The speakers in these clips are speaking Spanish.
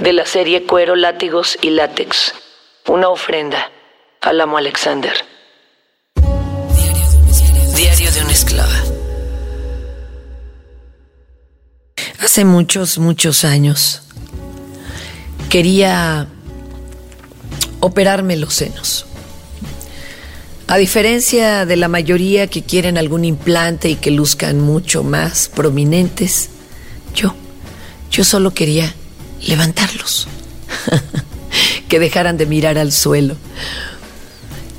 de la serie Cuero, Látigos y Látex. Una ofrenda al amo Alexander. Diario de una esclava. Hace muchos, muchos años quería operarme los senos. A diferencia de la mayoría que quieren algún implante y que luzcan mucho más prominentes, yo, yo solo quería levantarlos, que dejaran de mirar al suelo.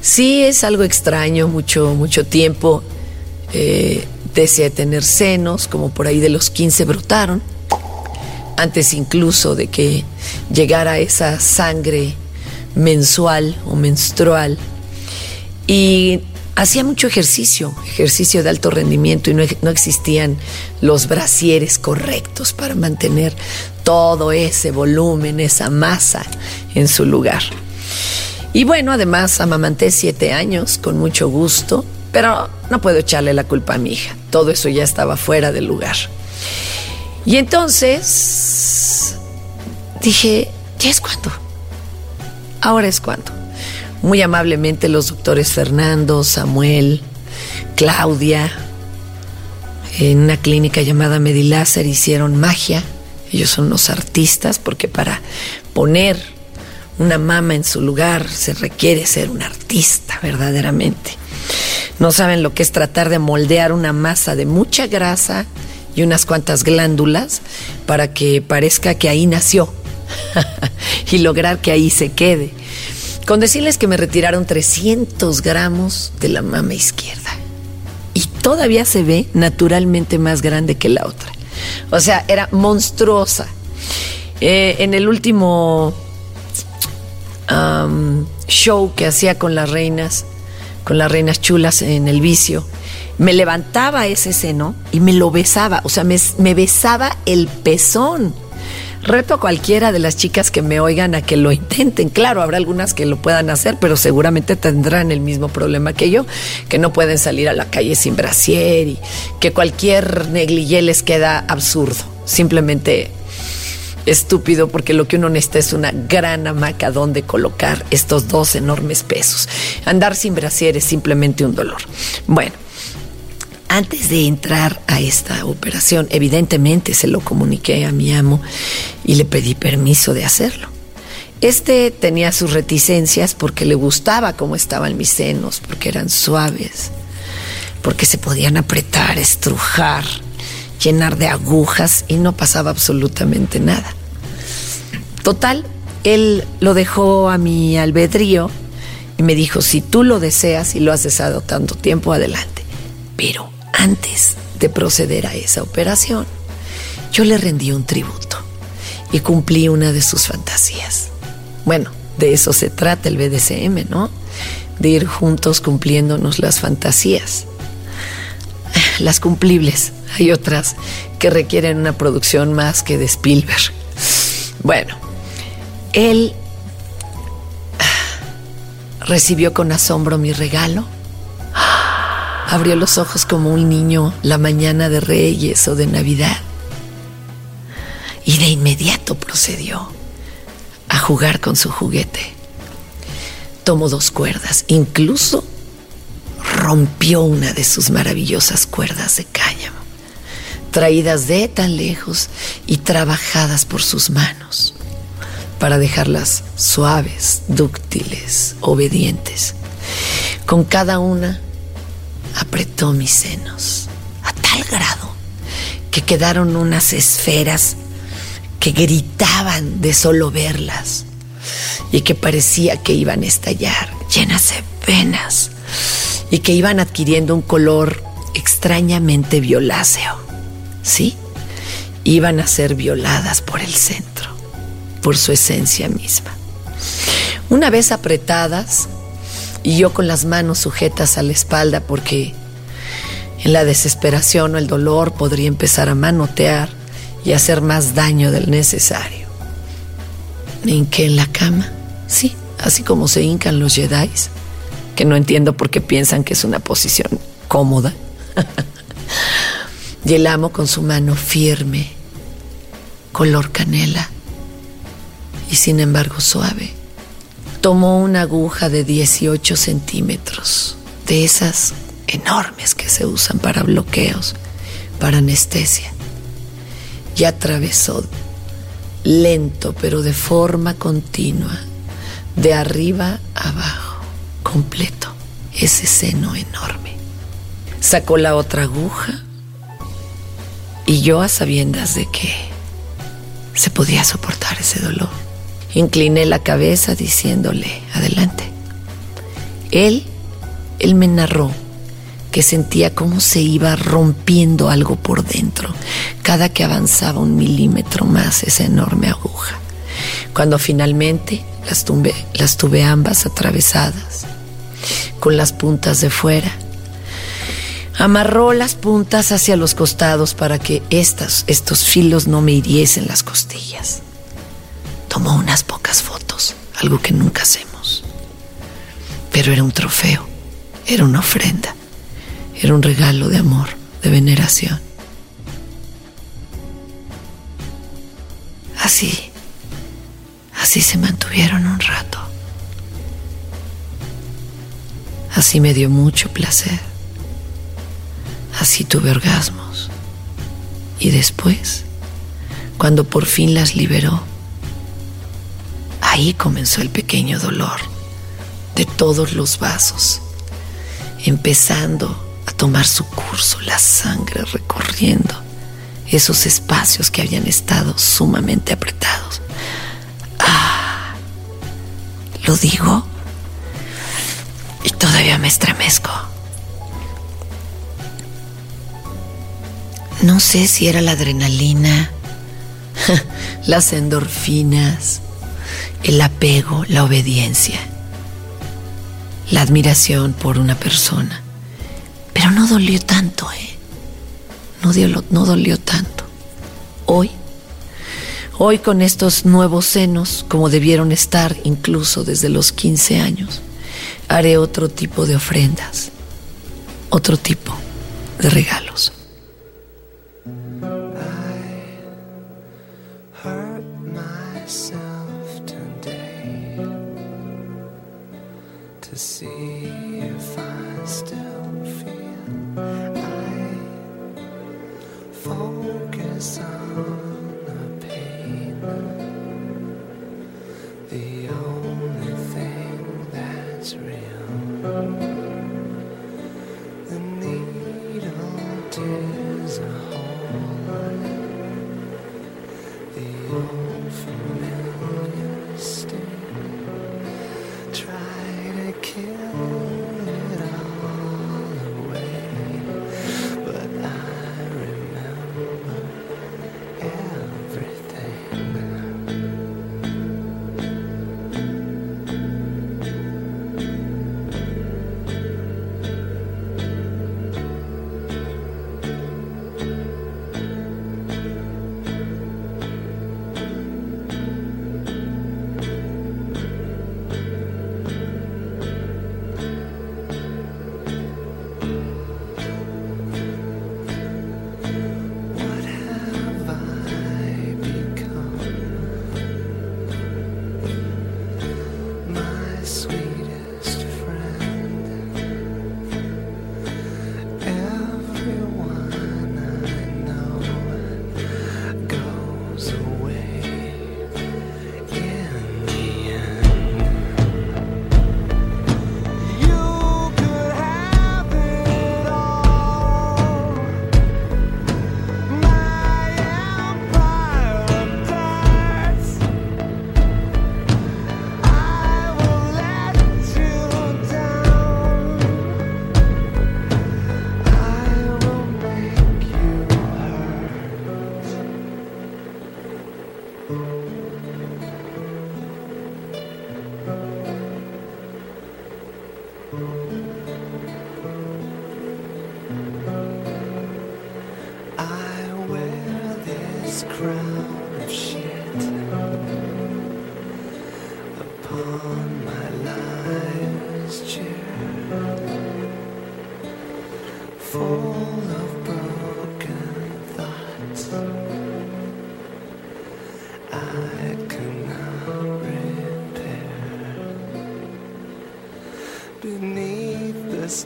Sí es algo extraño, mucho, mucho tiempo eh, tener senos, como por ahí de los 15 brotaron, antes incluso de que llegara esa sangre mensual o menstrual. Y hacía mucho ejercicio, ejercicio de alto rendimiento y no, no, existían los brasieres correctos para mantener todo ese volumen, esa masa en su lugar. Y bueno, además amamanté siete años con mucho gusto, pero no puedo echarle la culpa a mi hija. Todo eso ya estaba fuera del lugar. Y entonces dije, ya es cuando. Ahora es cuando. Muy amablemente los doctores Fernando, Samuel, Claudia, en una clínica llamada Mediláser hicieron magia ellos son los artistas porque para poner una mama en su lugar se requiere ser un artista verdaderamente. No saben lo que es tratar de moldear una masa de mucha grasa y unas cuantas glándulas para que parezca que ahí nació y lograr que ahí se quede. Con decirles que me retiraron 300 gramos de la mama izquierda y todavía se ve naturalmente más grande que la otra. O sea, era monstruosa. Eh, en el último show que hacía con las reinas, con las reinas chulas en el vicio, me levantaba ese seno y me lo besaba, o sea, me, me besaba el pezón. Reto a cualquiera de las chicas que me oigan a que lo intenten. Claro, habrá algunas que lo puedan hacer, pero seguramente tendrán el mismo problema que yo, que no pueden salir a la calle sin brasier y que cualquier negligé les queda absurdo. Simplemente estúpido porque lo que uno necesita es una gran hamaca donde colocar estos dos enormes pesos. Andar sin brasier es simplemente un dolor. Bueno, antes de entrar a esta operación, evidentemente se lo comuniqué a mi amo y le pedí permiso de hacerlo. Este tenía sus reticencias porque le gustaba cómo estaban mis senos, porque eran suaves, porque se podían apretar, estrujar, llenar de agujas y no pasaba absolutamente nada. Total, él lo dejó a mi albedrío y me dijo, si tú lo deseas y lo has deseado tanto tiempo, adelante. Pero antes de proceder a esa operación, yo le rendí un tributo y cumplí una de sus fantasías. Bueno, de eso se trata el BDSM, ¿no? De ir juntos cumpliéndonos las fantasías. Las cumplibles. Hay otras que requieren una producción más que de Spielberg. Bueno, él recibió con asombro mi regalo abrió los ojos como un niño la mañana de Reyes o de Navidad. Y de inmediato procedió a jugar con su juguete. Tomó dos cuerdas, incluso rompió una de sus maravillosas cuerdas de cáñamo, traídas de tan lejos y trabajadas por sus manos, para dejarlas suaves, dúctiles, obedientes. Con cada una apretó mis senos a tal grado que quedaron unas esferas que gritaban de solo verlas y que parecía que iban a estallar, llenas de venas y que iban adquiriendo un color extrañamente violáceo. ¿Sí? Iban a ser violadas por el centro. por su esencia misma. Una vez apretadas y yo con las manos sujetas a la espalda porque en la desesperación o el dolor podría empezar a manotear y hacer más daño del necesario. Me hinqué en la cama, sí, así como se hincan los Jedi, que no entiendo por qué piensan que es una posición cómoda. y el amo con su mano firme, color canela y sin embargo suave, tomó una aguja de 18 centímetros, de esas enormes que se usan para bloqueos, para anestesia, y atravesó lento pero de forma continua, de arriba abajo, completo, ese seno enorme. Sacó la otra aguja y yo a sabiendas de que se podía soportar ese dolor, incliné la cabeza diciéndole, adelante. Él, él me narró que sentía cómo se iba rompiendo algo por dentro cada que avanzaba un milímetro más esa enorme aguja. Cuando finalmente las, las tuve ambas atravesadas, con las puntas de fuera, amarró las puntas hacia los costados para que estas, estos filos no me hiriesen las costillas. Tomó unas pocas fotos, algo que nunca hacemos. Pero era un trofeo, era una ofrenda. Era un regalo de amor, de veneración. Así, así se mantuvieron un rato. Así me dio mucho placer. Así tuve orgasmos. Y después, cuando por fin las liberó, ahí comenzó el pequeño dolor de todos los vasos, empezando tomar su curso, la sangre recorriendo esos espacios que habían estado sumamente apretados. Ah, lo digo y todavía me estremezco. No sé si era la adrenalina, las endorfinas, el apego, la obediencia, la admiración por una persona pero no dolió tanto, ¿eh? No, no dolió tanto. Hoy, hoy con estos nuevos senos, como debieron estar incluso desde los 15 años, haré otro tipo de ofrendas, otro tipo de regalos. The needle is a hole.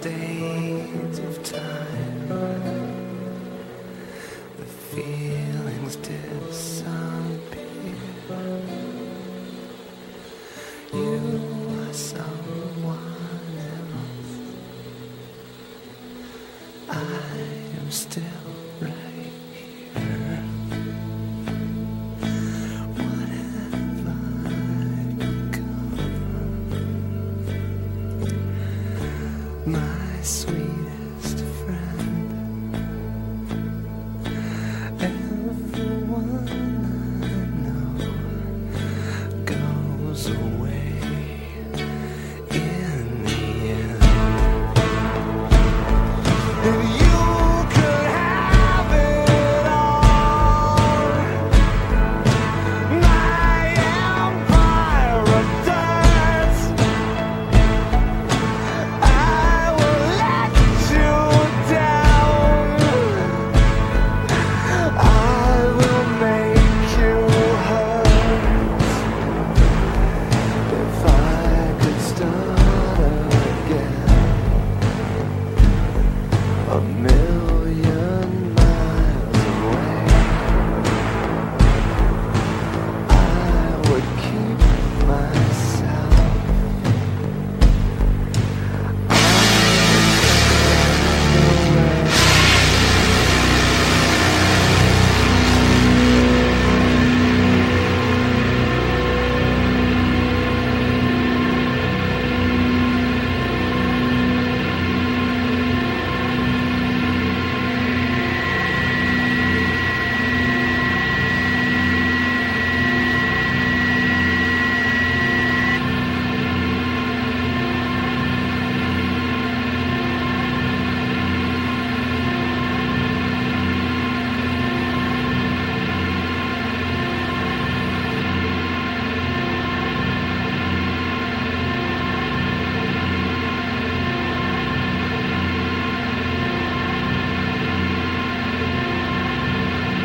Stains of time. The feelings disappear. You are someone else. I am still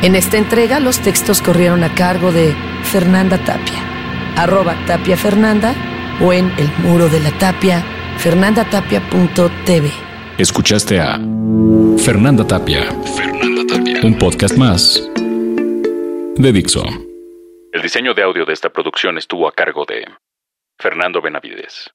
En esta entrega los textos corrieron a cargo de Fernanda Tapia, arroba Tapia Fernanda o en el muro de la tapia fernandatapia.tv. Escuchaste a Fernanda Tapia. Fernanda Tapia. Un podcast más de Dixo. El diseño de audio de esta producción estuvo a cargo de Fernando Benavides.